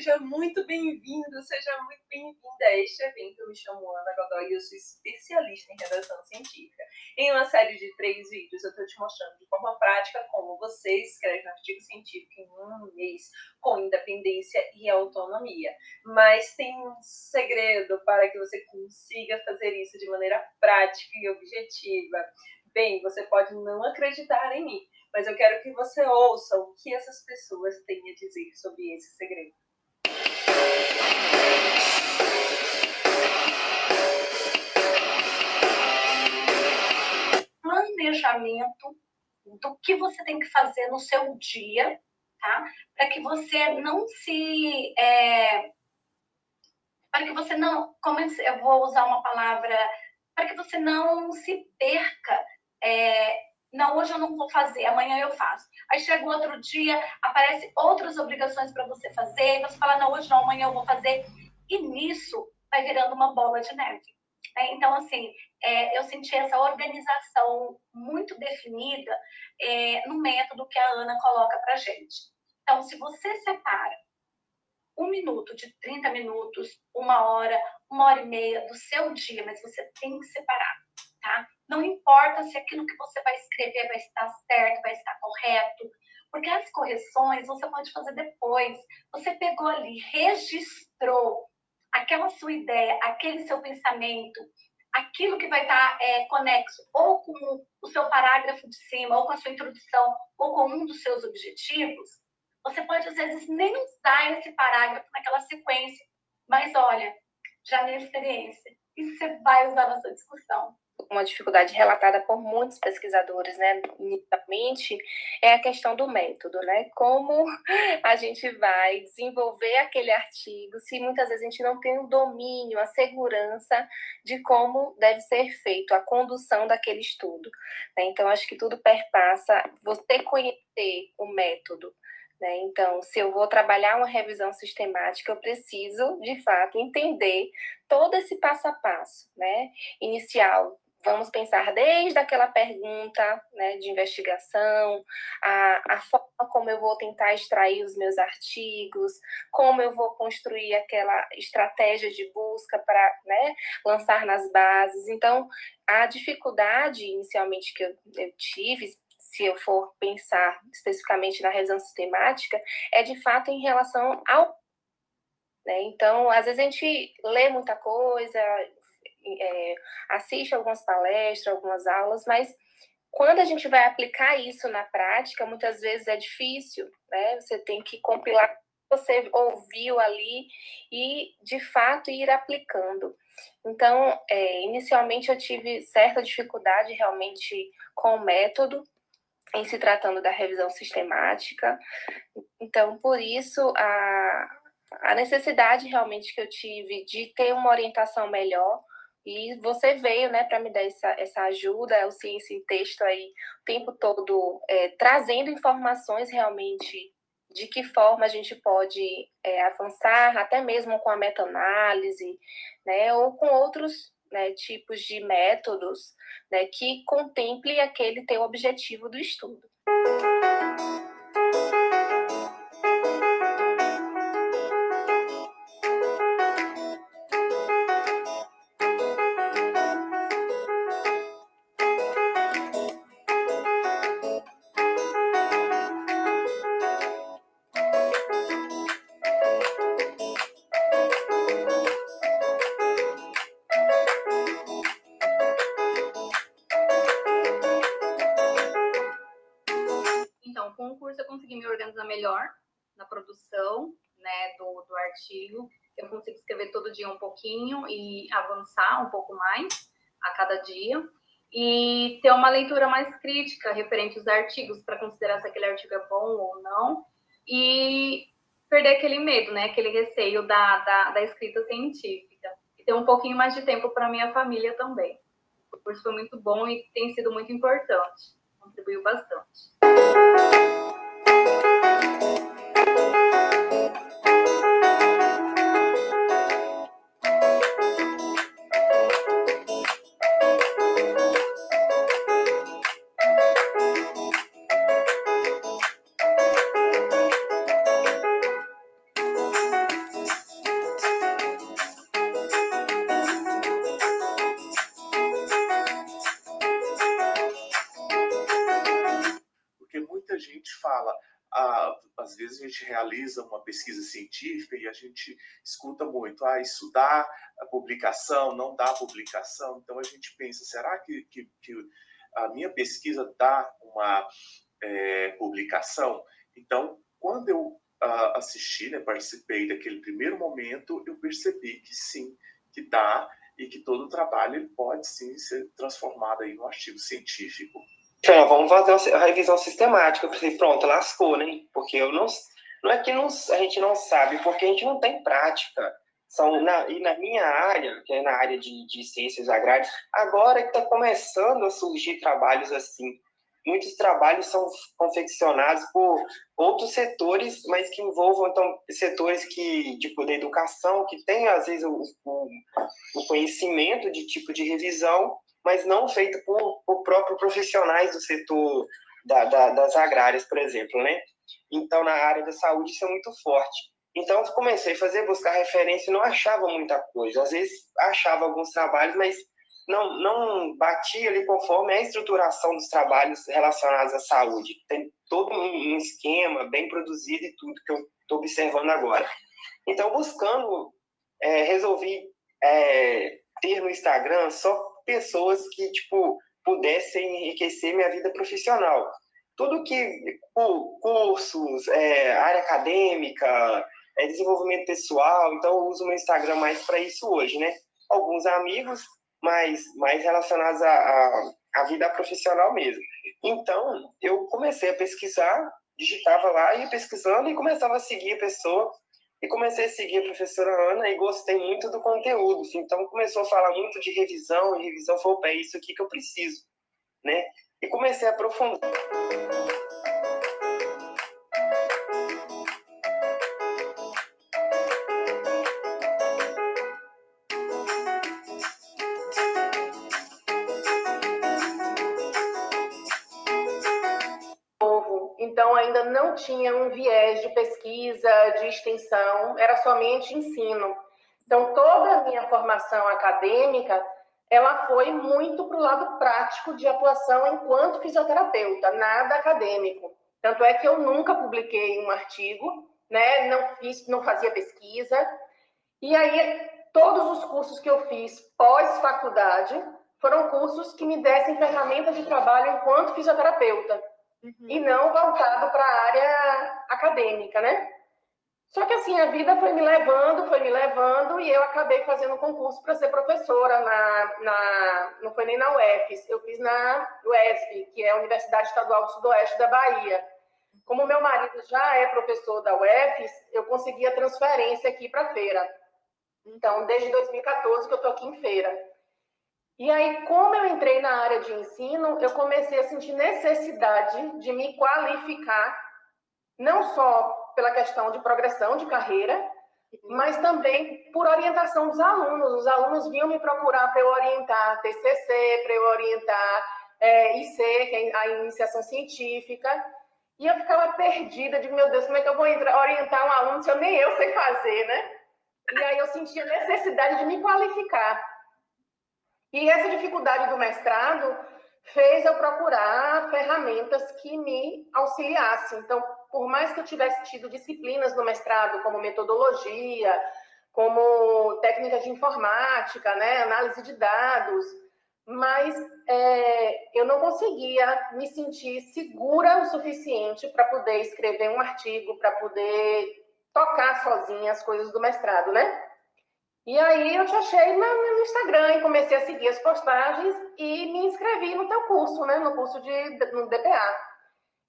seja muito bem-vindo, seja muito bem-vinda a este evento. Eu me chamo Ana Godoy e eu sou especialista em redação científica. Em uma série de três vídeos, eu estou te mostrando de forma prática como você escreve um artigo científico em um mês com independência e autonomia. Mas tem um segredo para que você consiga fazer isso de maneira prática e objetiva. Bem, você pode não acreditar em mim, mas eu quero que você ouça o que essas pessoas têm a dizer sobre esse segredo. Planejamento do que você tem que fazer no seu dia, tá? Para que você não se. É... Para que você não. Como eu vou usar uma palavra. Para que você não se perca é, não, hoje eu não vou fazer, amanhã eu faço. Aí chega o outro dia, aparece outras obrigações para você fazer, você fala, não, hoje não, amanhã eu vou fazer. E nisso vai virando uma bola de neve. Né? Então, assim, é, eu senti essa organização muito definida é, no método que a Ana coloca para gente. Então, se você separa um minuto de 30 minutos, uma hora, uma hora e meia do seu dia, mas você tem que separar, tá? Não importa se aquilo que você vai escrever vai estar certo, vai estar correto, porque as correções você pode fazer depois. Você pegou ali, registrou aquela sua ideia, aquele seu pensamento, aquilo que vai estar é, conexo ou com o seu parágrafo de cima, ou com a sua introdução, ou com um dos seus objetivos, você pode às vezes nem usar esse parágrafo naquela sequência, mas olha, já minha experiência, isso você vai usar na sua discussão uma dificuldade relatada por muitos pesquisadores, né, inicialmente, é a questão do método, né? Como a gente vai desenvolver aquele artigo se muitas vezes a gente não tem o domínio, a segurança de como deve ser feito a condução daquele estudo. Né? Então, acho que tudo perpassa você conhecer o método. Né? Então, se eu vou trabalhar uma revisão sistemática, eu preciso, de fato, entender todo esse passo a passo, né? Inicial, Vamos pensar desde aquela pergunta né, de investigação, a, a forma como eu vou tentar extrair os meus artigos, como eu vou construir aquela estratégia de busca para né, lançar nas bases. Então, a dificuldade inicialmente que eu, eu tive, se eu for pensar especificamente na revisão sistemática, é de fato em relação ao. Né? Então, às vezes a gente lê muita coisa, é, assiste algumas palestras, algumas aulas, mas quando a gente vai aplicar isso na prática, muitas vezes é difícil, né? Você tem que compilar você ouviu ali e, de fato, ir aplicando. Então, é, inicialmente eu tive certa dificuldade realmente com o método, em se tratando da revisão sistemática. Então, por isso, a, a necessidade realmente que eu tive de ter uma orientação melhor e você veio, né, para me dar essa, essa ajuda, o Ciência em Texto aí, o tempo todo é, trazendo informações realmente de que forma a gente pode é, avançar, até mesmo com a meta-análise, né, ou com outros né, tipos de métodos né, que contemple aquele teu objetivo do estudo. Mais a cada dia. E ter uma leitura mais crítica referente aos artigos, para considerar se aquele artigo é bom ou não. E perder aquele medo, né, aquele receio da, da, da escrita científica. E ter um pouquinho mais de tempo para minha família também. O curso foi muito bom e tem sido muito importante. Contribuiu bastante. A gente realiza uma pesquisa científica e a gente escuta muito, ah, isso dá a publicação, não dá publicação. Então a gente pensa, será que, que, que a minha pesquisa dá uma é, publicação? Então, quando eu assisti, né, participei daquele primeiro momento, eu percebi que sim, que dá e que todo o trabalho pode sim ser transformado em um artigo científico. Então, vamos fazer uma revisão sistemática. Eu pensei, pronto, lascou, né? Porque eu não, não é que não, a gente não sabe, porque a gente não tem prática. São na, e na minha área, que é na área de, de ciências agrárias, agora está começando a surgir trabalhos assim. Muitos trabalhos são confeccionados por outros setores, mas que envolvam então setores que tipo da educação, que tem às vezes o, o, o conhecimento de tipo de revisão mas não feito por, por próprios profissionais do setor da, da, das agrárias, por exemplo, né? Então, na área da saúde, isso é muito forte. Então, comecei a fazer, buscar referência e não achava muita coisa. Às vezes, achava alguns trabalhos, mas não, não batia ali conforme a estruturação dos trabalhos relacionados à saúde. Tem todo um esquema bem produzido e tudo que eu estou observando agora. Então, buscando, é, resolvi é, ter no Instagram só pessoas que, tipo, pudessem enriquecer minha vida profissional. Tudo que, cursos, é, área acadêmica, é, desenvolvimento pessoal, então eu uso meu Instagram mais para isso hoje, né? Alguns amigos, mas mais relacionados à, à, vida profissional mesmo. Então, eu comecei a pesquisar, digitava lá, ia pesquisando e começava a seguir a pessoa e comecei a seguir a professora Ana e gostei muito do conteúdo. Então começou a falar muito de revisão, e revisão foi, é isso aqui que eu preciso, né? E comecei a aprofundar. não tinha um viés de pesquisa, de extensão, era somente ensino. Então, toda a minha formação acadêmica, ela foi muito para o lado prático de atuação enquanto fisioterapeuta, nada acadêmico. Tanto é que eu nunca publiquei um artigo, né? não, fiz, não fazia pesquisa. E aí, todos os cursos que eu fiz pós-faculdade foram cursos que me dessem ferramentas de trabalho enquanto fisioterapeuta uhum. e não voltado para a área acadêmica, né? Só que assim, a vida foi me levando, foi me levando, e eu acabei fazendo concurso para ser professora na, na. Não foi nem na UFES, eu fiz na UESP, que é a Universidade Estadual do Sudoeste da Bahia. Como meu marido já é professor da UFES, eu consegui a transferência aqui para feira. Então, desde 2014 que eu estou aqui em feira. E aí, como eu entrei na área de ensino, eu comecei a sentir necessidade de me qualificar, não só pela questão de progressão de carreira, mas também por orientação dos alunos. Os alunos vinham me procurar para eu orientar TCC, para eu orientar é, IC, que é a iniciação científica, e eu ficava perdida, de meu Deus, como é que eu vou orientar um aluno se eu nem eu sei fazer, né? E aí eu sentia necessidade de me qualificar. E essa dificuldade do mestrado fez eu procurar ferramentas que me auxiliassem. Então, por mais que eu tivesse tido disciplinas no mestrado, como metodologia, como técnica de informática, né, análise de dados, mas é, eu não conseguia me sentir segura o suficiente para poder escrever um artigo, para poder tocar sozinha as coisas do mestrado, né? E aí eu te achei no, Instagram e comecei a seguir as postagens e me inscrevi no teu curso, né? No curso de no DPA.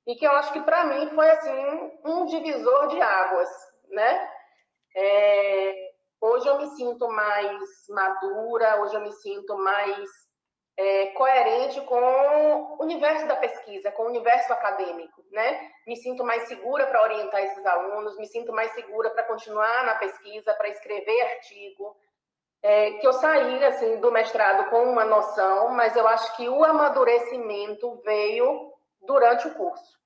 E que eu acho que para mim foi assim um divisor de águas, né? É, hoje eu me sinto mais madura, hoje eu me sinto mais é, coerente com o universo da pesquisa, com o universo acadêmico, né? Me sinto mais segura para orientar esses alunos, me sinto mais segura para continuar na pesquisa, para escrever artigo. É, que eu saí assim do mestrado com uma noção, mas eu acho que o amadurecimento veio durante o curso.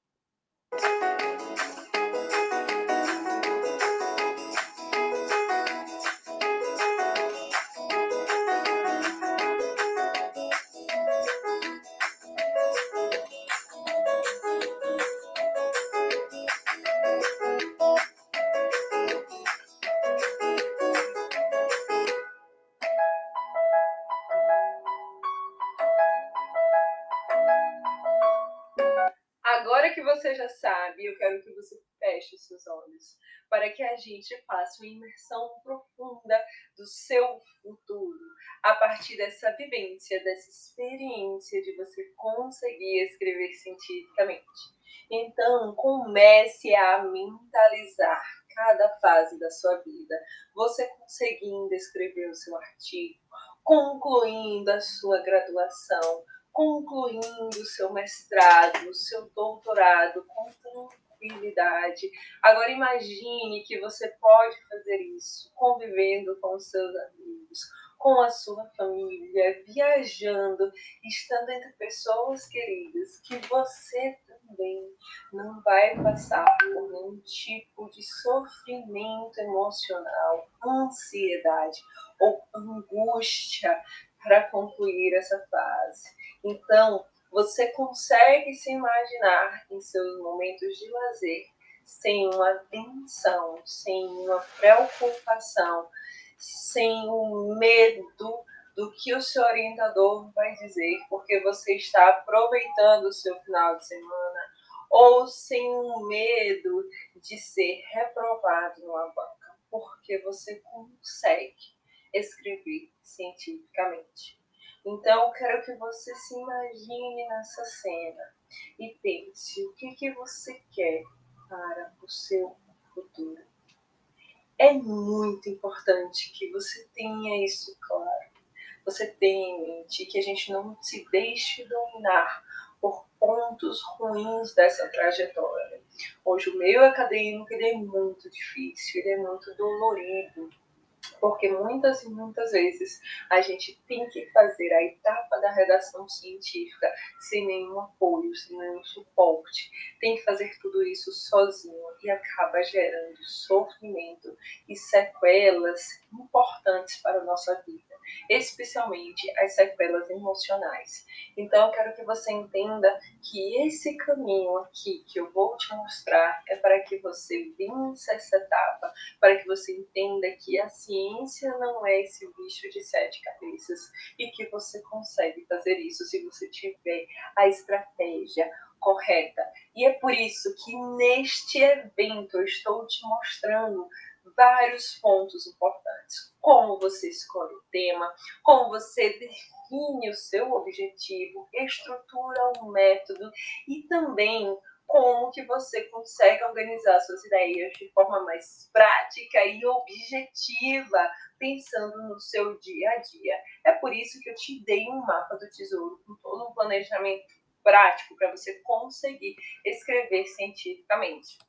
Já sabe, eu quero que você feche seus olhos para que a gente faça uma imersão profunda do seu futuro a partir dessa vivência, dessa experiência de você conseguir escrever cientificamente. Então, comece a mentalizar cada fase da sua vida, você conseguindo escrever o seu artigo, concluindo a sua graduação, concluindo o seu mestrado, o seu doutorado com tranquilidade. Agora imagine que você pode fazer isso convivendo com seus amigos, com a sua família, viajando, estando entre pessoas queridas, que você também não vai passar por nenhum tipo de sofrimento emocional, ansiedade ou angústia para concluir essa fase. Então, você consegue se imaginar em seus momentos de lazer sem uma tensão, sem uma preocupação, sem o medo do que o seu orientador vai dizer, porque você está aproveitando o seu final de semana, ou sem o medo de ser reprovado numa banca, porque você consegue escrever cientificamente. Então, quero que você se imagine nessa cena e pense o que, que você quer para o seu futuro. É muito importante que você tenha isso claro. Você tenha em mente que a gente não se deixe dominar por pontos ruins dessa trajetória. Hoje o meio acadêmico ele é muito difícil, ele é muito dolorido porque muitas e muitas vezes a gente tem que fazer a etapa da redação científica sem nenhum apoio, sem nenhum suporte, tem que fazer tudo isso sozinho e acaba gerando sofrimento e sequelas importantes para a nossa vida especialmente as sequelas emocionais. Então, eu quero que você entenda que esse caminho aqui que eu vou te mostrar é para que você vença essa etapa, para que você entenda que a ciência não é esse bicho de sete cabeças e que você consegue fazer isso se você tiver a estratégia correta. E é por isso que neste evento eu estou te mostrando vários pontos importantes. Como você escolhe o tema, como você define o seu objetivo, estrutura um método e também como que você consegue organizar suas ideias de forma mais prática e objetiva, pensando no seu dia a dia. É por isso que eu te dei um mapa do tesouro com todo um planejamento prático para você conseguir escrever cientificamente.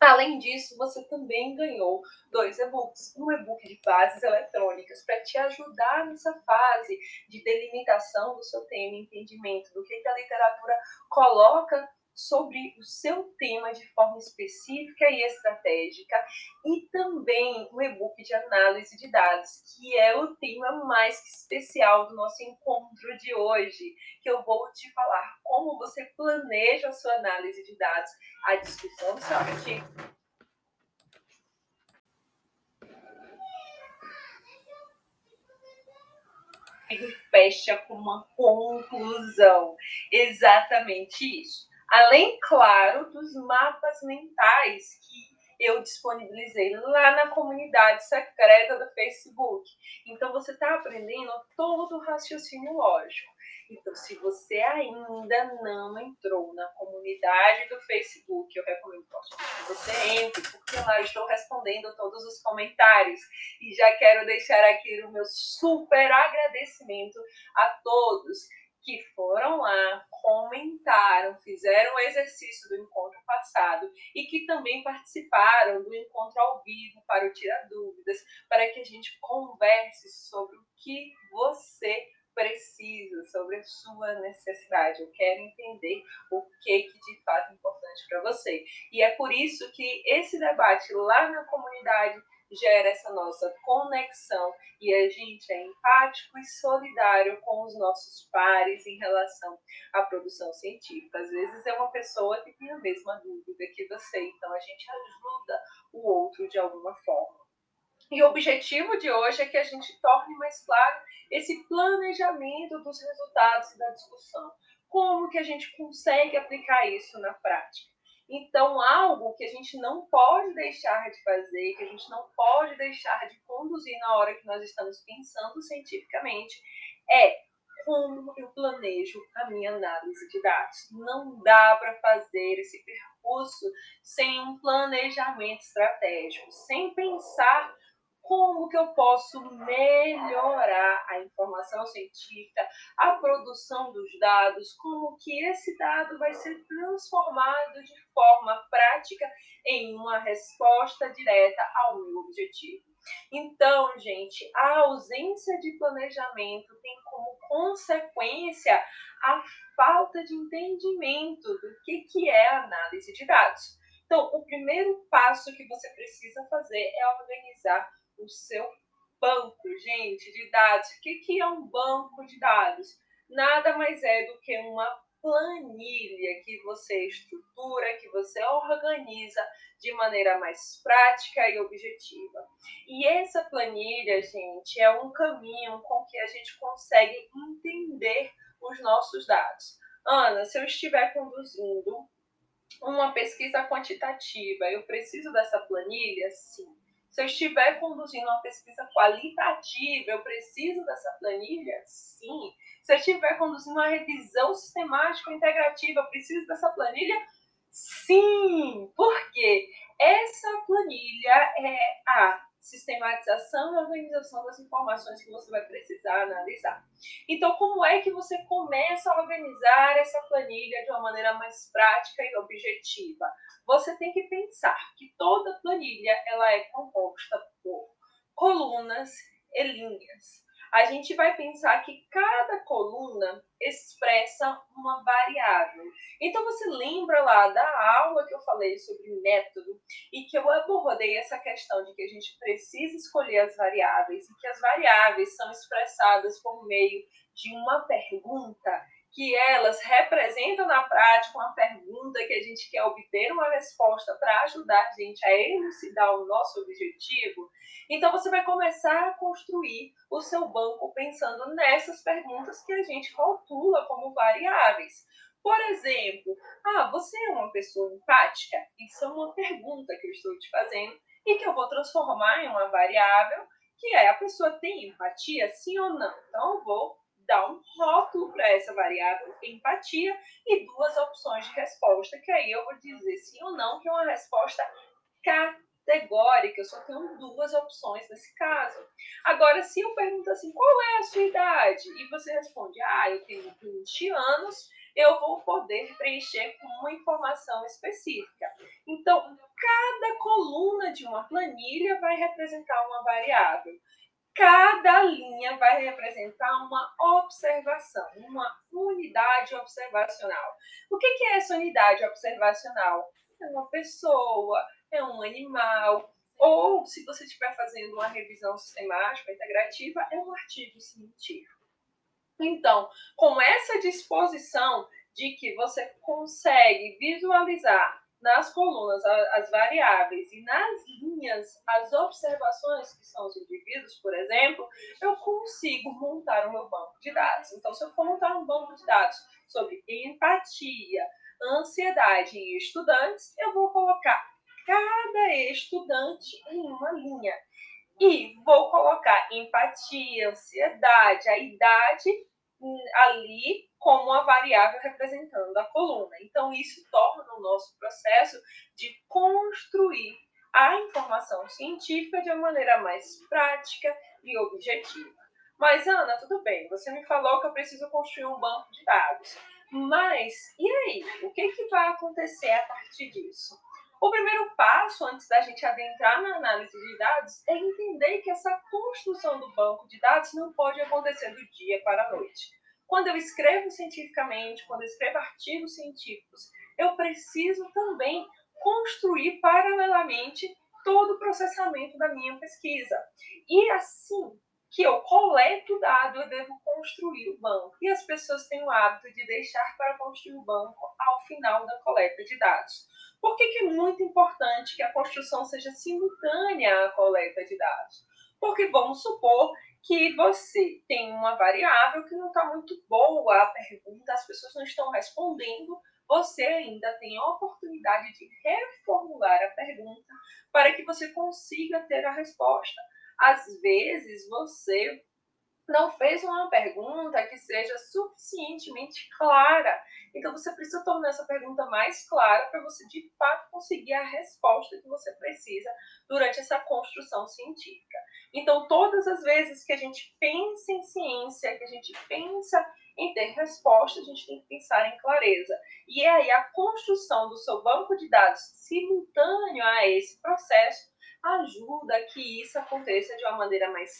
Além disso, você também ganhou dois e-books. Um e-book de bases eletrônicas para te ajudar nessa fase de delimitação do seu tema, entendimento do que a literatura coloca sobre o seu tema de forma específica e estratégica, e também um e-book de análise de dados, que é o tema mais especial do nosso encontro de hoje, que eu vou te falar como você planeja a sua análise de dados, a discussão do seu fecha com uma conclusão. Exatamente isso. Além, claro, dos mapas mentais que eu disponibilizei lá na comunidade secreta do Facebook. Então, você está aprendendo todo o raciocínio lógico. Então, se você ainda não entrou na comunidade do Facebook, eu recomendo que você entre, porque lá estou respondendo todos os comentários. E já quero deixar aqui o meu super agradecimento a todos que foram lá, comentaram, fizeram o exercício do encontro passado e que também participaram do encontro ao vivo para o Tirar Dúvidas, para que a gente converse sobre o que você precisa, sobre a sua necessidade. Eu quero entender o que, que de fato é importante para você. E é por isso que esse debate lá na comunidade gera essa nossa conexão e a gente é empático e solidário com os nossos pares em relação à produção científica. Às vezes é uma pessoa que tem a mesma dúvida que você, então a gente ajuda o outro de alguma forma. E o objetivo de hoje é que a gente torne mais claro esse planejamento dos resultados da discussão. como que a gente consegue aplicar isso na prática. Então, algo que a gente não pode deixar de fazer, que a gente não pode deixar de conduzir na hora que nós estamos pensando cientificamente, é como eu planejo a minha análise de dados. Não dá para fazer esse percurso sem um planejamento estratégico, sem pensar como que eu posso melhorar a informação científica, a produção dos dados, como que esse dado vai ser transformado de forma prática em uma resposta direta ao meu objetivo. Então, gente, a ausência de planejamento tem como consequência a falta de entendimento do que, que é análise de dados. Então, o primeiro passo que você precisa fazer é organizar o seu banco, gente, de dados. O que, é um banco de dados? Nada mais é do que uma planilha que você estrutura, que você organiza de maneira mais prática e objetiva. E essa planilha, gente, é um caminho com que a gente consegue entender os nossos dados. Ana, se eu estiver conduzindo uma pesquisa quantitativa, eu preciso dessa planilha? Sim. Se eu estiver conduzindo uma pesquisa qualitativa, eu preciso dessa planilha? Sim. Se eu estiver conduzindo uma revisão sistemática integrativa, eu preciso dessa planilha? Sim. Por quê? Essa planilha é a sistematização e organização das informações que você vai precisar analisar. Então, como é que você começa a organizar essa planilha de uma maneira mais prática e objetiva? Você tem que pensar que toda planilha ela é composta por colunas e linhas a gente vai pensar que cada coluna expressa uma variável. Então você lembra lá da aula que eu falei sobre método e que eu abordei essa questão de que a gente precisa escolher as variáveis e que as variáveis são expressadas por meio de uma pergunta que elas representam na prática uma pergunta que a gente quer obter uma resposta para ajudar a gente a elucidar o nosso objetivo, então você vai começar a construir o seu banco pensando nessas perguntas que a gente rotula como variáveis. Por exemplo, ah, você é uma pessoa empática? Isso é uma pergunta que eu estou te fazendo e que eu vou transformar em uma variável que é a pessoa tem empatia, sim ou não? Então eu vou dar um rótulo para essa variável empatia e duas opções de resposta, que aí eu vou dizer sim ou não, que é uma resposta categórica. Eu só tenho duas opções nesse caso. Agora, se eu pergunto assim, qual é a sua idade? E você responde, ah, eu tenho 20 anos, eu vou poder preencher com uma informação específica. Então, cada coluna de uma planilha vai representar uma variável cada linha vai representar uma observação, uma unidade observacional. O que é essa unidade observacional? É uma pessoa, é um animal, ou se você estiver fazendo uma revisão sistemática integrativa, é um artigo científico. Então, com essa disposição de que você consegue visualizar nas colunas as variáveis e nas linhas as observações que são os indivíduos, por exemplo, eu consigo montar o meu banco de dados. Então, se eu for montar um banco de dados sobre empatia, ansiedade e estudantes, eu vou colocar cada estudante em uma linha. E vou colocar empatia, ansiedade, a idade ali como uma variável representando a coluna. Então, isso torna o nosso processo de construir a informação científica de uma maneira mais prática e objetiva. Mas, Ana, tudo bem, você me falou que eu preciso construir um banco de dados. Mas, e aí? O que, que vai acontecer a partir disso? O primeiro passo, antes da gente adentrar na análise de dados, é entender que essa construção do banco de dados não pode acontecer do dia para a noite. Quando eu escrevo cientificamente, quando eu escrevo artigos científicos, eu preciso também construir paralelamente todo o processamento da minha pesquisa. E assim que eu coleto o dado, eu devo construir o banco. E as pessoas têm o hábito de deixar para construir o banco ao final da coleta de dados. Por que, que é muito importante que a construção seja simultânea à coleta de dados? Porque vamos supor que você tem uma variável que não está muito boa a pergunta, as pessoas não estão respondendo, você ainda tem a oportunidade de reformular a pergunta para que você consiga ter a resposta. Às vezes você não fez uma pergunta que seja suficientemente clara. Então você precisa tornar essa pergunta mais clara para você de fato conseguir a resposta que você precisa durante essa construção científica. Então todas as vezes que a gente pensa em ciência, que a gente pensa em ter resposta, a gente tem que pensar em clareza. E é aí a construção do seu banco de dados simultâneo a esse processo ajuda que isso aconteça de uma maneira mais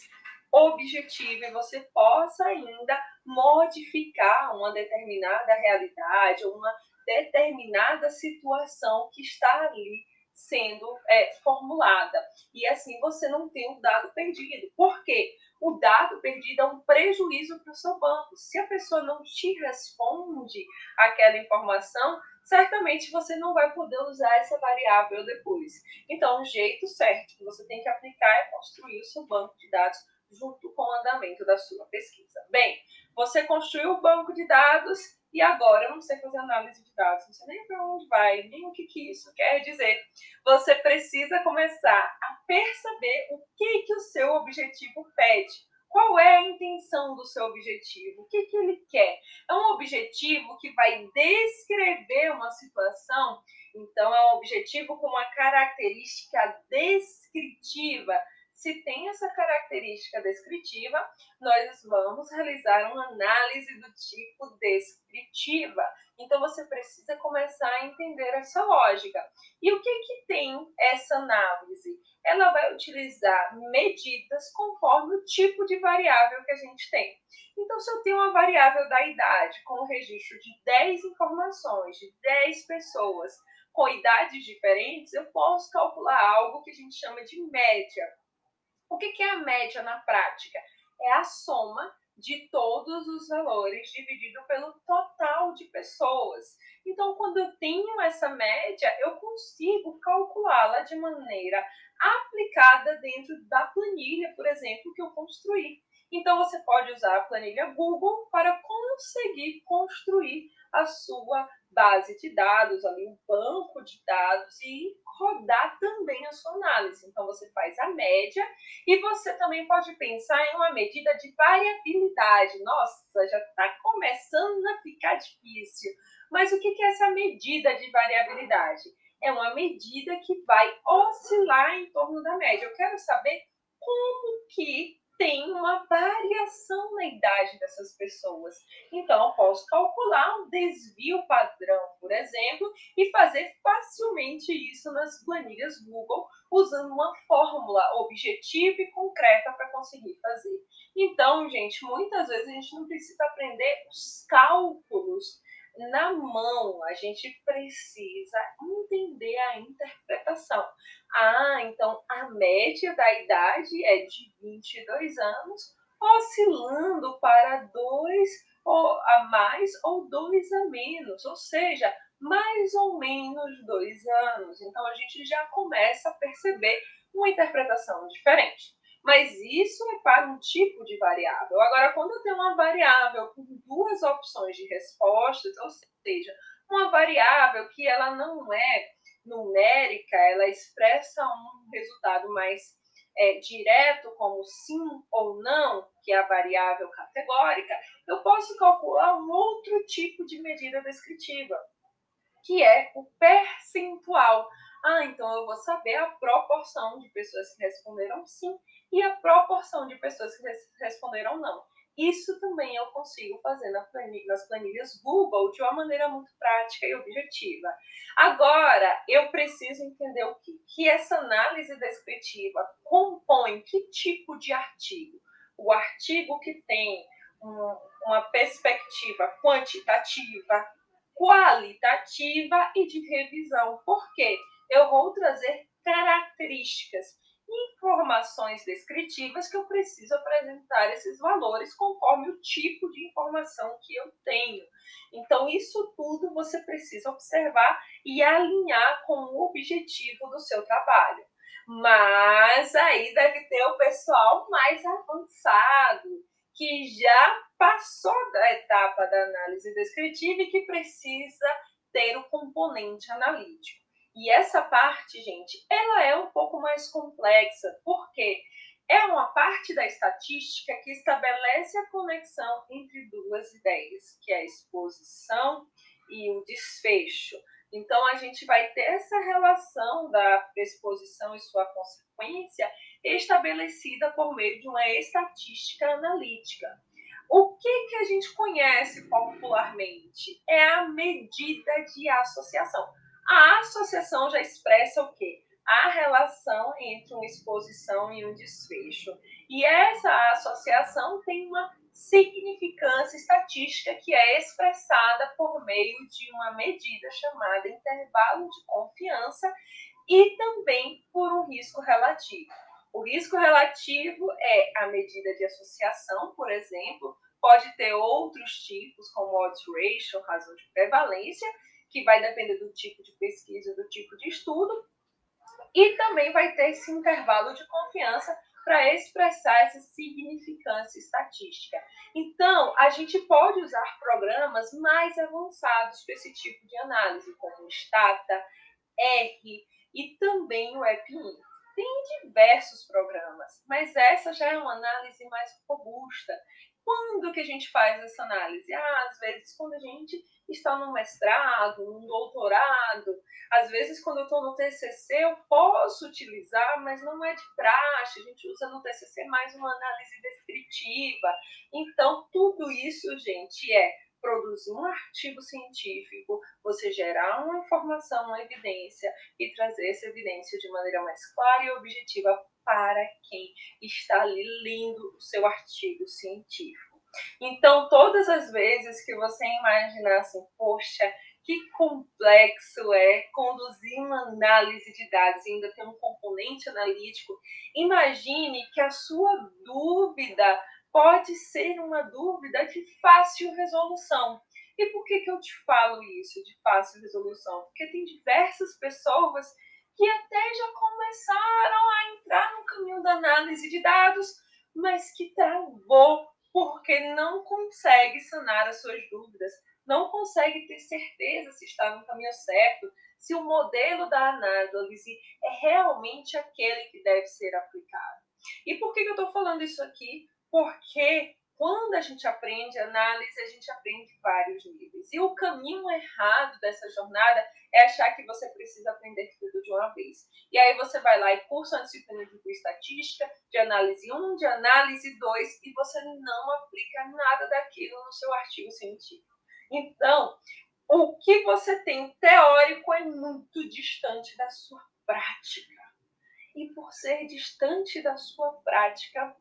objetiva e você possa ainda modificar uma determinada realidade, uma determinada situação que está ali sendo é, formulada. E assim você não tem o dado perdido. Por quê? O dado perdido é um prejuízo para o seu banco. Se a pessoa não te responde aquela informação, certamente você não vai poder usar essa variável depois. Então, o jeito certo que você tem que aplicar é construir o seu banco de dados junto com o andamento da sua pesquisa. Bem, você construiu o banco de dados e agora eu não sei fazer análise de dados, não sei nem para onde vai, nem o que, que isso quer dizer. Você precisa começar a perceber o que, que o seu objetivo pede. Qual é a intenção do seu objetivo? O que, que ele quer? É um objetivo que vai descrever uma situação, então é um objetivo com uma característica descritiva se tem essa característica descritiva, nós vamos realizar uma análise do tipo descritiva. Então você precisa começar a entender essa lógica. E o que que tem essa análise? Ela vai utilizar medidas conforme o tipo de variável que a gente tem. Então, se eu tenho uma variável da idade com um registro de 10 informações, de 10 pessoas com idades diferentes, eu posso calcular algo que a gente chama de média. O que é a média na prática? É a soma de todos os valores dividido pelo total de pessoas. Então, quando eu tenho essa média, eu consigo calculá-la de maneira aplicada dentro da planilha, por exemplo, que eu construí. Então, você pode usar a planilha Google para conseguir construir a sua base de dados, ali um banco de dados e rodar também a sua análise. Então você faz a média e você também pode pensar em uma medida de variabilidade. Nossa, já está começando a ficar difícil. Mas o que é essa medida de variabilidade? É uma medida que vai oscilar em torno da média. Eu quero saber como que tem uma variação na idade dessas pessoas. Então, eu posso calcular um desvio padrão, por exemplo, e fazer facilmente isso nas planilhas Google, usando uma fórmula objetiva e concreta para conseguir fazer. Então, gente, muitas vezes a gente não precisa aprender os cálculos na mão, a gente precisa entender a interpretação. Ah, então a média da idade é de 22 anos, oscilando para 2 a mais ou 2 a menos, ou seja, mais ou menos 2 anos. Então a gente já começa a perceber uma interpretação diferente. Mas isso é para um tipo de variável. Agora, quando eu tenho uma variável com duas opções de respostas, ou seja, uma variável que ela não é numérica, ela expressa um resultado mais é, direto, como sim ou não, que é a variável categórica, eu posso calcular um outro tipo de medida descritiva, que é o percentual. Ah, então eu vou saber a proporção de pessoas que responderam sim e a proporção de pessoas que responderam não. Isso também eu consigo fazer nas planilhas Google de uma maneira muito prática e objetiva. Agora, eu preciso entender o que, que essa análise descritiva compõe, que tipo de artigo. O artigo que tem um, uma perspectiva quantitativa, qualitativa e de revisão. Por quê? Eu vou trazer características informações descritivas que eu preciso apresentar esses valores conforme o tipo de informação que eu tenho. Então, isso tudo você precisa observar e alinhar com o objetivo do seu trabalho. Mas aí deve ter o pessoal mais avançado, que já passou da etapa da análise descritiva e que precisa ter o componente analítico. E essa parte, gente, ela é um pouco mais complexa, porque é uma parte da estatística que estabelece a conexão entre duas ideias, que é a exposição e o desfecho. Então, a gente vai ter essa relação da exposição e sua consequência estabelecida por meio de uma estatística analítica. O que, que a gente conhece popularmente? É a medida de associação. A associação já expressa o quê? A relação entre uma exposição e um desfecho. E essa associação tem uma significância estatística que é expressada por meio de uma medida chamada intervalo de confiança e também por um risco relativo. O risco relativo é a medida de associação, por exemplo, pode ter outros tipos, como odds ratio, razão de prevalência, que vai depender do tipo de pesquisa, do tipo de estudo, e também vai ter esse intervalo de confiança para expressar essa significância estatística. Então, a gente pode usar programas mais avançados para esse tipo de análise, como o Stata, R e também o EPIN. Tem diversos programas, mas essa já é uma análise mais robusta. Quando que a gente faz essa análise? Ah, às vezes quando a gente está no mestrado, no doutorado. Às vezes, quando eu estou no TCC, eu posso utilizar, mas não é de praxe. A gente usa no TCC mais uma análise descritiva. Então, tudo isso, gente, é produzir um artigo científico, você gerar uma informação, uma evidência e trazer essa evidência de maneira mais clara e objetiva para quem está ali lendo o seu artigo científico. Então, todas as vezes que você imaginar assim, poxa, que complexo é conduzir uma análise de dados e ainda ter um componente analítico, imagine que a sua dúvida pode ser uma dúvida de fácil resolução. E por que, que eu te falo isso de fácil resolução? Porque tem diversas pessoas que até já começaram a entrar no caminho da análise de dados, mas que travou porque não consegue sanar as suas dúvidas, não consegue ter certeza se está no caminho certo, se o modelo da análise é realmente aquele que deve ser aplicado. E por que eu estou falando isso aqui? Porque quando a gente aprende análise, a gente aprende vários níveis. E o caminho errado dessa jornada é achar que você precisa aprender tudo de uma vez. E aí você vai lá e cursa uma disciplina de estatística, de análise 1, de análise 2, e você não aplica nada daquilo no seu artigo científico. Então, o que você tem teórico é muito distante da sua prática. E por ser distante da sua prática,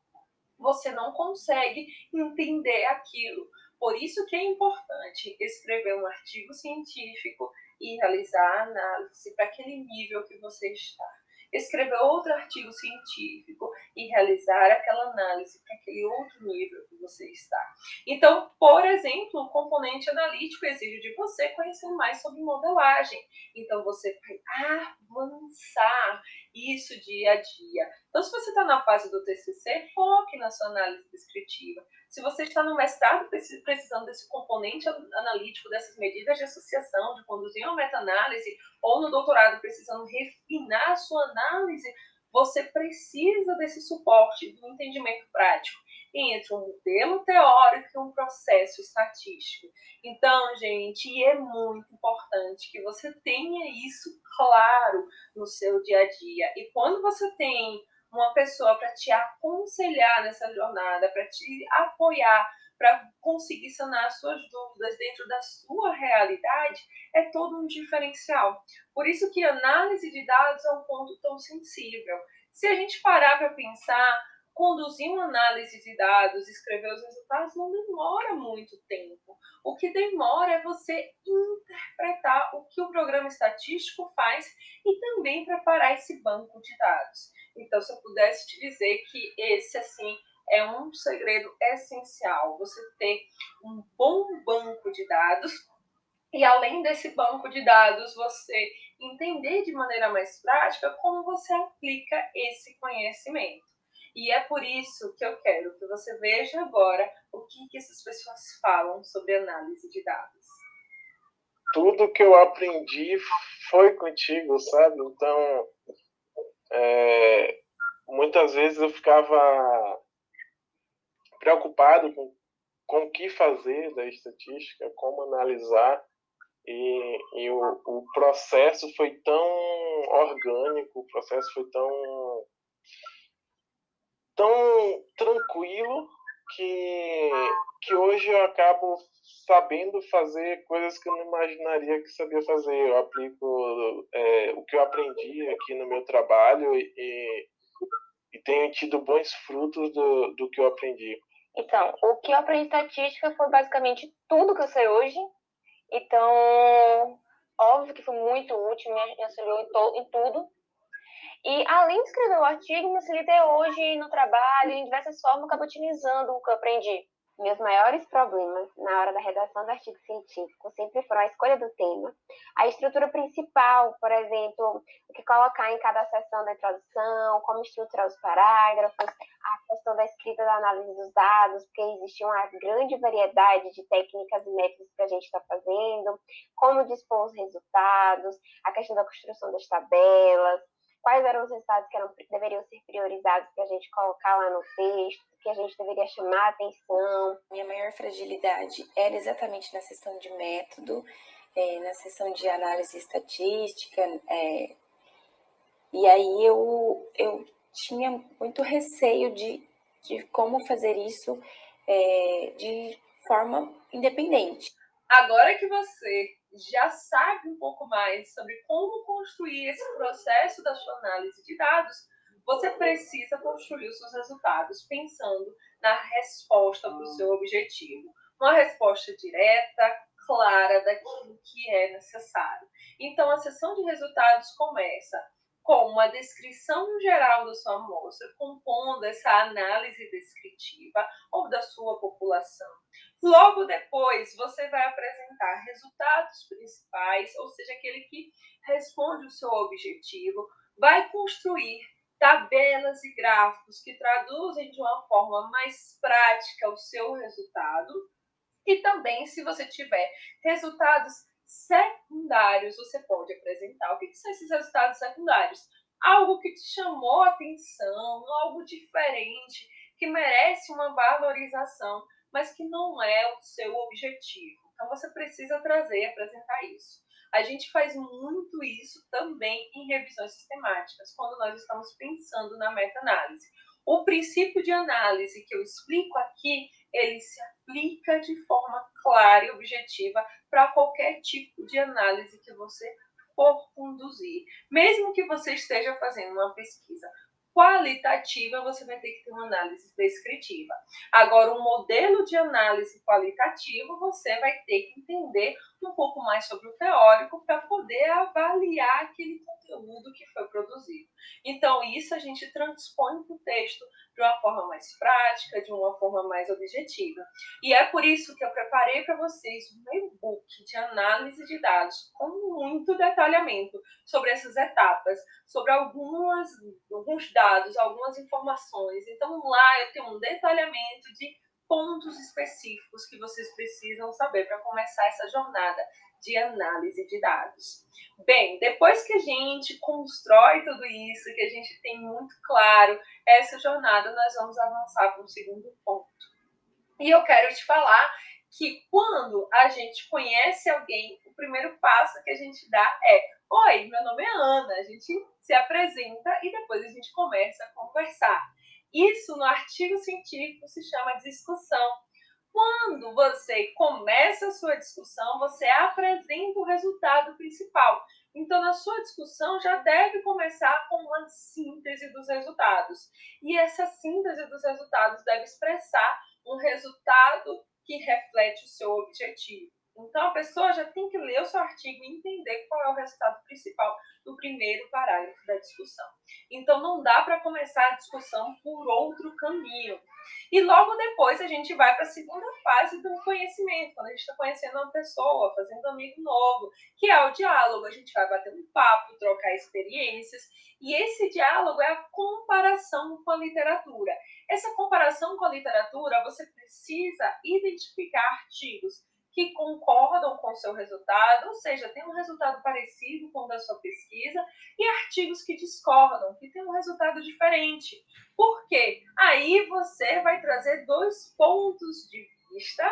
você não consegue entender aquilo. Por isso que é importante escrever um artigo científico e realizar análise para aquele nível que você está escrever outro artigo científico e realizar aquela análise para aquele outro nível que você está. Então, por exemplo, o componente analítico exige de você conhecer mais sobre modelagem. Então, você vai avançar isso dia a dia. Então, se você está na fase do TCC, foque na sua análise descritiva. Se você está no mestrado precisando desse componente analítico, dessas medidas de associação, de conduzir uma meta-análise, ou no doutorado precisando refinar a sua análise, você precisa desse suporte do entendimento prático entre um modelo teórico e um processo estatístico. Então, gente, é muito importante que você tenha isso claro no seu dia a dia. E quando você tem uma pessoa para te aconselhar nessa jornada, para te apoiar, para conseguir sanar suas dúvidas dentro da sua realidade, é todo um diferencial. Por isso que análise de dados é um ponto tão sensível. Se a gente parar para pensar, conduzir uma análise de dados, escrever os resultados, não demora muito tempo. O que demora é você interpretar o que o programa estatístico faz e também preparar esse banco de dados. Então, se eu pudesse te dizer que esse, assim, é um segredo essencial, você ter um bom banco de dados E além desse banco de dados, você entender de maneira mais prática como você aplica esse conhecimento. E é por isso que eu quero que você veja agora o que, que essas pessoas falam sobre análise de dados. Tudo que eu aprendi foi contigo, sabe? Então, é, muitas vezes eu ficava preocupado com, com o que fazer da estatística, como analisar, e, e o, o processo foi tão orgânico, o processo foi tão, tão tranquilo que, que hoje eu acabo sabendo fazer coisas que eu não imaginaria que sabia fazer. Eu aplico é, o que eu aprendi aqui no meu trabalho e, e tenho tido bons frutos do, do que eu aprendi. Então, o que eu aprendi estatística foi basicamente tudo que eu sei hoje. Então, óbvio que foi muito útil, me auxiliou em, em tudo. E além de escrever o artigo, me auxiliei hoje no trabalho, em diversas formas, acabo utilizando o que eu aprendi. Meus maiores problemas na hora da redação do artigo científico sempre foram a escolha do tema, a estrutura principal, por exemplo, o que colocar em cada seção da introdução, como estruturar os parágrafos, a questão da escrita da análise dos dados, porque existe uma grande variedade de técnicas e métodos que a gente está fazendo, como dispor os resultados, a questão da construção das tabelas, quais eram os resultados que eram, deveriam ser priorizados para a gente colocar lá no texto, que a gente deveria chamar a atenção. Minha maior fragilidade era exatamente na sessão de método, é, na sessão de análise estatística, é, e aí eu, eu tinha muito receio de, de como fazer isso é, de forma independente. Agora que você já sabe um pouco mais sobre como construir esse processo da sua análise de dados, você precisa construir os seus resultados pensando na resposta para o seu objetivo. Uma resposta direta, clara daquilo que é necessário. Então, a sessão de resultados começa com uma descrição geral da sua amostra, compondo essa análise descritiva ou da sua população. Logo depois, você vai apresentar resultados principais, ou seja, aquele que responde o seu objetivo, vai construir tabelas e gráficos que traduzem de uma forma mais prática o seu resultado. E também, se você tiver resultados secundários você pode apresentar. O que, são esses resultados secundários? Algo que te chamou a atenção, algo diferente, que merece uma valorização, mas que não é o seu objetivo. Então você precisa trazer, apresentar isso. A gente faz muito isso também em revisões sistemáticas, quando nós estamos pensando na meta-análise. O princípio de análise que eu explico aqui, ele se aplica de forma clara e objetiva para qualquer tipo de análise que você for conduzir. Mesmo que você esteja fazendo uma pesquisa qualitativa, você vai ter que ter uma análise descritiva. Agora, um modelo de análise qualitativa, você vai ter que entender um pouco mais sobre o teórico para poder avaliar aquele conteúdo que foi produzido. Então, isso a gente transpõe para o texto de uma forma mais prática, de uma forma mais objetiva. E é por isso que eu preparei para vocês um e-book de análise de dados com muito detalhamento sobre essas etapas, sobre algumas, alguns dados, algumas informações. Então, lá eu tenho um detalhamento de pontos específicos que vocês precisam saber para começar essa jornada de análise de dados. Bem, depois que a gente constrói tudo isso, que a gente tem muito claro essa jornada, nós vamos avançar para um segundo ponto. E eu quero te falar que quando a gente conhece alguém, o primeiro passo que a gente dá é: Oi, meu nome é Ana. A gente se apresenta e depois a gente começa a conversar. Isso no artigo científico se chama discussão. Quando você começa a sua discussão, você apresenta o resultado principal. Então, na sua discussão, já deve começar com uma síntese dos resultados. E essa síntese dos resultados deve expressar um resultado que reflete o seu objetivo. Então a pessoa já tem que ler o seu artigo e entender qual é o resultado principal do primeiro parágrafo da discussão. Então não dá para começar a discussão por outro caminho. E logo depois a gente vai para a segunda fase do conhecimento, quando a gente está conhecendo uma pessoa, fazendo um amigo novo, que é o diálogo. A gente vai bater um papo, trocar experiências. E esse diálogo é a comparação com a literatura. Essa comparação com a literatura, você precisa identificar artigos que concordam com o seu resultado, ou seja, tem um resultado parecido com o da sua pesquisa, e artigos que discordam, que têm um resultado diferente. Por quê? Aí você vai trazer dois pontos de vista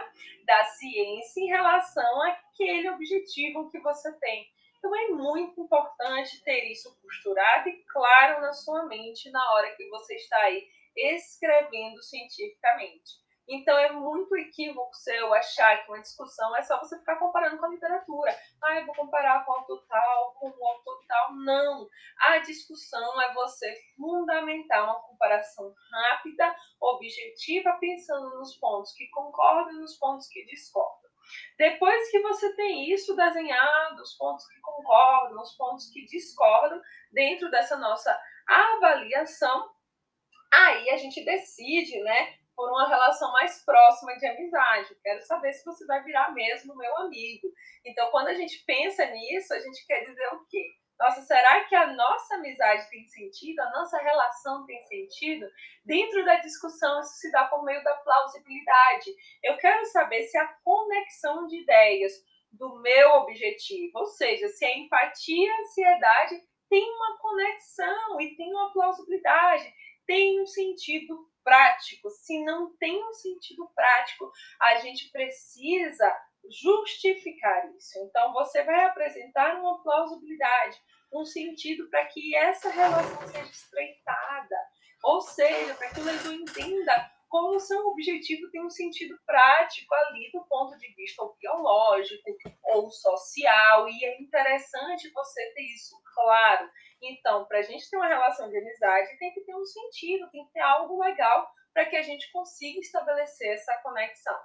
da ciência em relação àquele objetivo que você tem. Então é muito importante ter isso costurado e claro na sua mente na hora que você está aí escrevendo cientificamente. Então é muito equívoco seu achar que uma discussão é só você ficar comparando com a literatura. Ah, eu vou comparar com o autor tal, com o autor tal. Não. A discussão é você fundamentar uma comparação rápida, objetiva, pensando nos pontos que concordam e nos pontos que discordam. Depois que você tem isso desenhado, os pontos que concordam, os pontos que discordam, dentro dessa nossa avaliação, aí a gente decide, né, por uma relação mais próxima de amizade. Quero saber se você vai virar mesmo meu amigo. Então, quando a gente pensa nisso, a gente quer dizer o quê? Nossa, será que a nossa amizade tem sentido? A nossa relação tem sentido? Dentro da discussão, isso se dá por meio da plausibilidade. Eu quero saber se a conexão de ideias do meu objetivo, ou seja, se a empatia e a ansiedade tem uma conexão e tem uma plausibilidade, tem um sentido prático. Se não tem um sentido prático, a gente precisa justificar isso. Então, você vai apresentar uma plausibilidade, um sentido para que essa relação seja estreitada. Ou seja, para que o leitor entenda como o seu objetivo tem um sentido prático ali do ponto de vista ou biológico ou social. E é interessante você ter isso claro. Então, para a gente ter uma relação de amizade, tem que ter um sentido, tem que ter algo legal para que a gente consiga estabelecer essa conexão.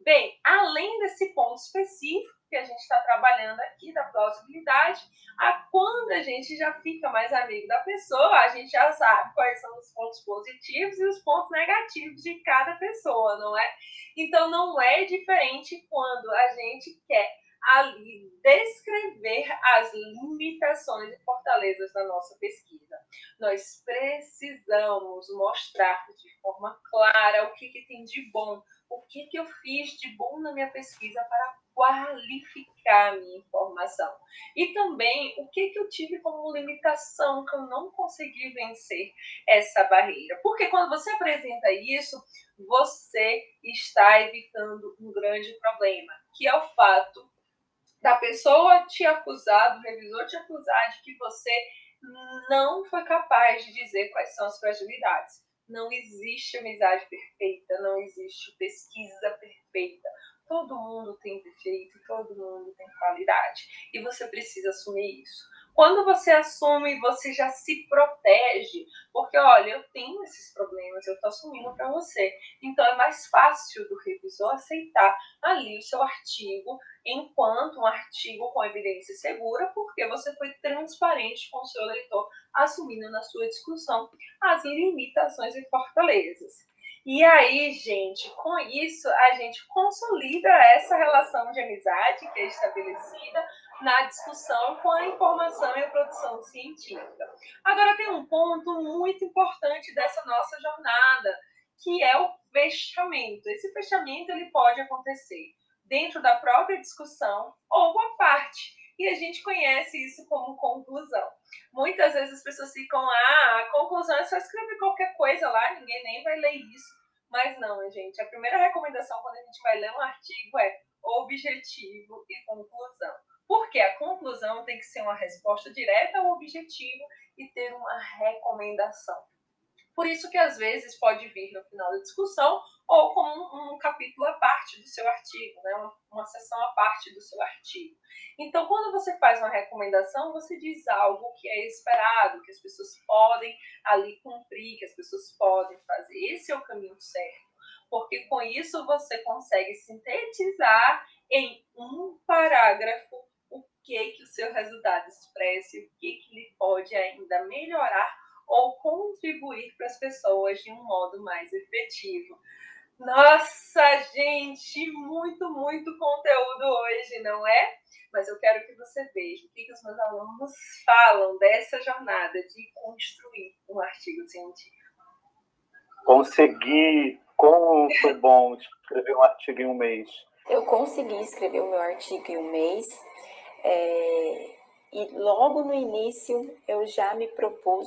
Bem, além desse ponto específico que a gente está trabalhando aqui da plausibilidade, a quando a gente já fica mais amigo da pessoa, a gente já sabe quais são os pontos positivos e os pontos negativos de cada pessoa, não é? Então não é diferente quando a gente quer ali descrever as limitações e fortalezas da nossa pesquisa. Nós precisamos mostrar de forma clara o que, que tem de bom, o que, que eu fiz de bom na minha pesquisa para qualificar a minha informação. E também o que, que eu tive como limitação, que eu não consegui vencer essa barreira. Porque quando você apresenta isso, você está evitando um grande problema, que é o fato da pessoa te acusar, do revisor te acusar de que você não foi capaz de dizer quais são as fragilidades. Não existe amizade perfeita, não existe pesquisa perfeita. Todo mundo tem defeito, todo mundo tem qualidade. E você precisa assumir isso. Quando você assume, você já se protege, porque olha, eu tenho esses problemas, eu estou assumindo para você. Então é mais fácil do revisor aceitar ali o seu artigo enquanto um artigo com evidência segura, porque você foi transparente com o seu leitor, assumindo na sua discussão as limitações e fortalezas. E aí, gente, com isso a gente consolida essa relação de amizade que é estabelecida na discussão com a informação e a produção científica. Agora tem um ponto muito importante dessa nossa jornada, que é o fechamento. Esse fechamento ele pode acontecer dentro da própria discussão ou à parte. E a gente conhece isso como conclusão. Muitas vezes as pessoas ficam, ah, a conclusão é só escrever qualquer coisa lá, ninguém nem vai ler isso. Mas não, gente. A primeira recomendação quando a gente vai ler um artigo é objetivo e conclusão. Porque a conclusão tem que ser uma resposta direta ao objetivo e ter uma recomendação. Por isso que às vezes pode vir no final da discussão ou como um, um capítulo à parte do seu artigo, né? uma, uma seção à parte do seu artigo. Então, quando você faz uma recomendação, você diz algo que é esperado, que as pessoas podem ali cumprir, que as pessoas podem fazer. Esse é o caminho certo, porque com isso você consegue sintetizar em um parágrafo o que que o seu resultado expressa e o que que ele pode ainda melhorar ou contribuir para as pessoas de um modo mais efetivo. Nossa, gente, muito, muito conteúdo hoje, não é? Mas eu quero que você veja o que, que os meus alunos falam dessa jornada de construir um artigo científico. Consegui, como foi bom escrever um artigo em um mês. Eu consegui escrever o meu artigo em um mês. É, e logo no início eu já me propus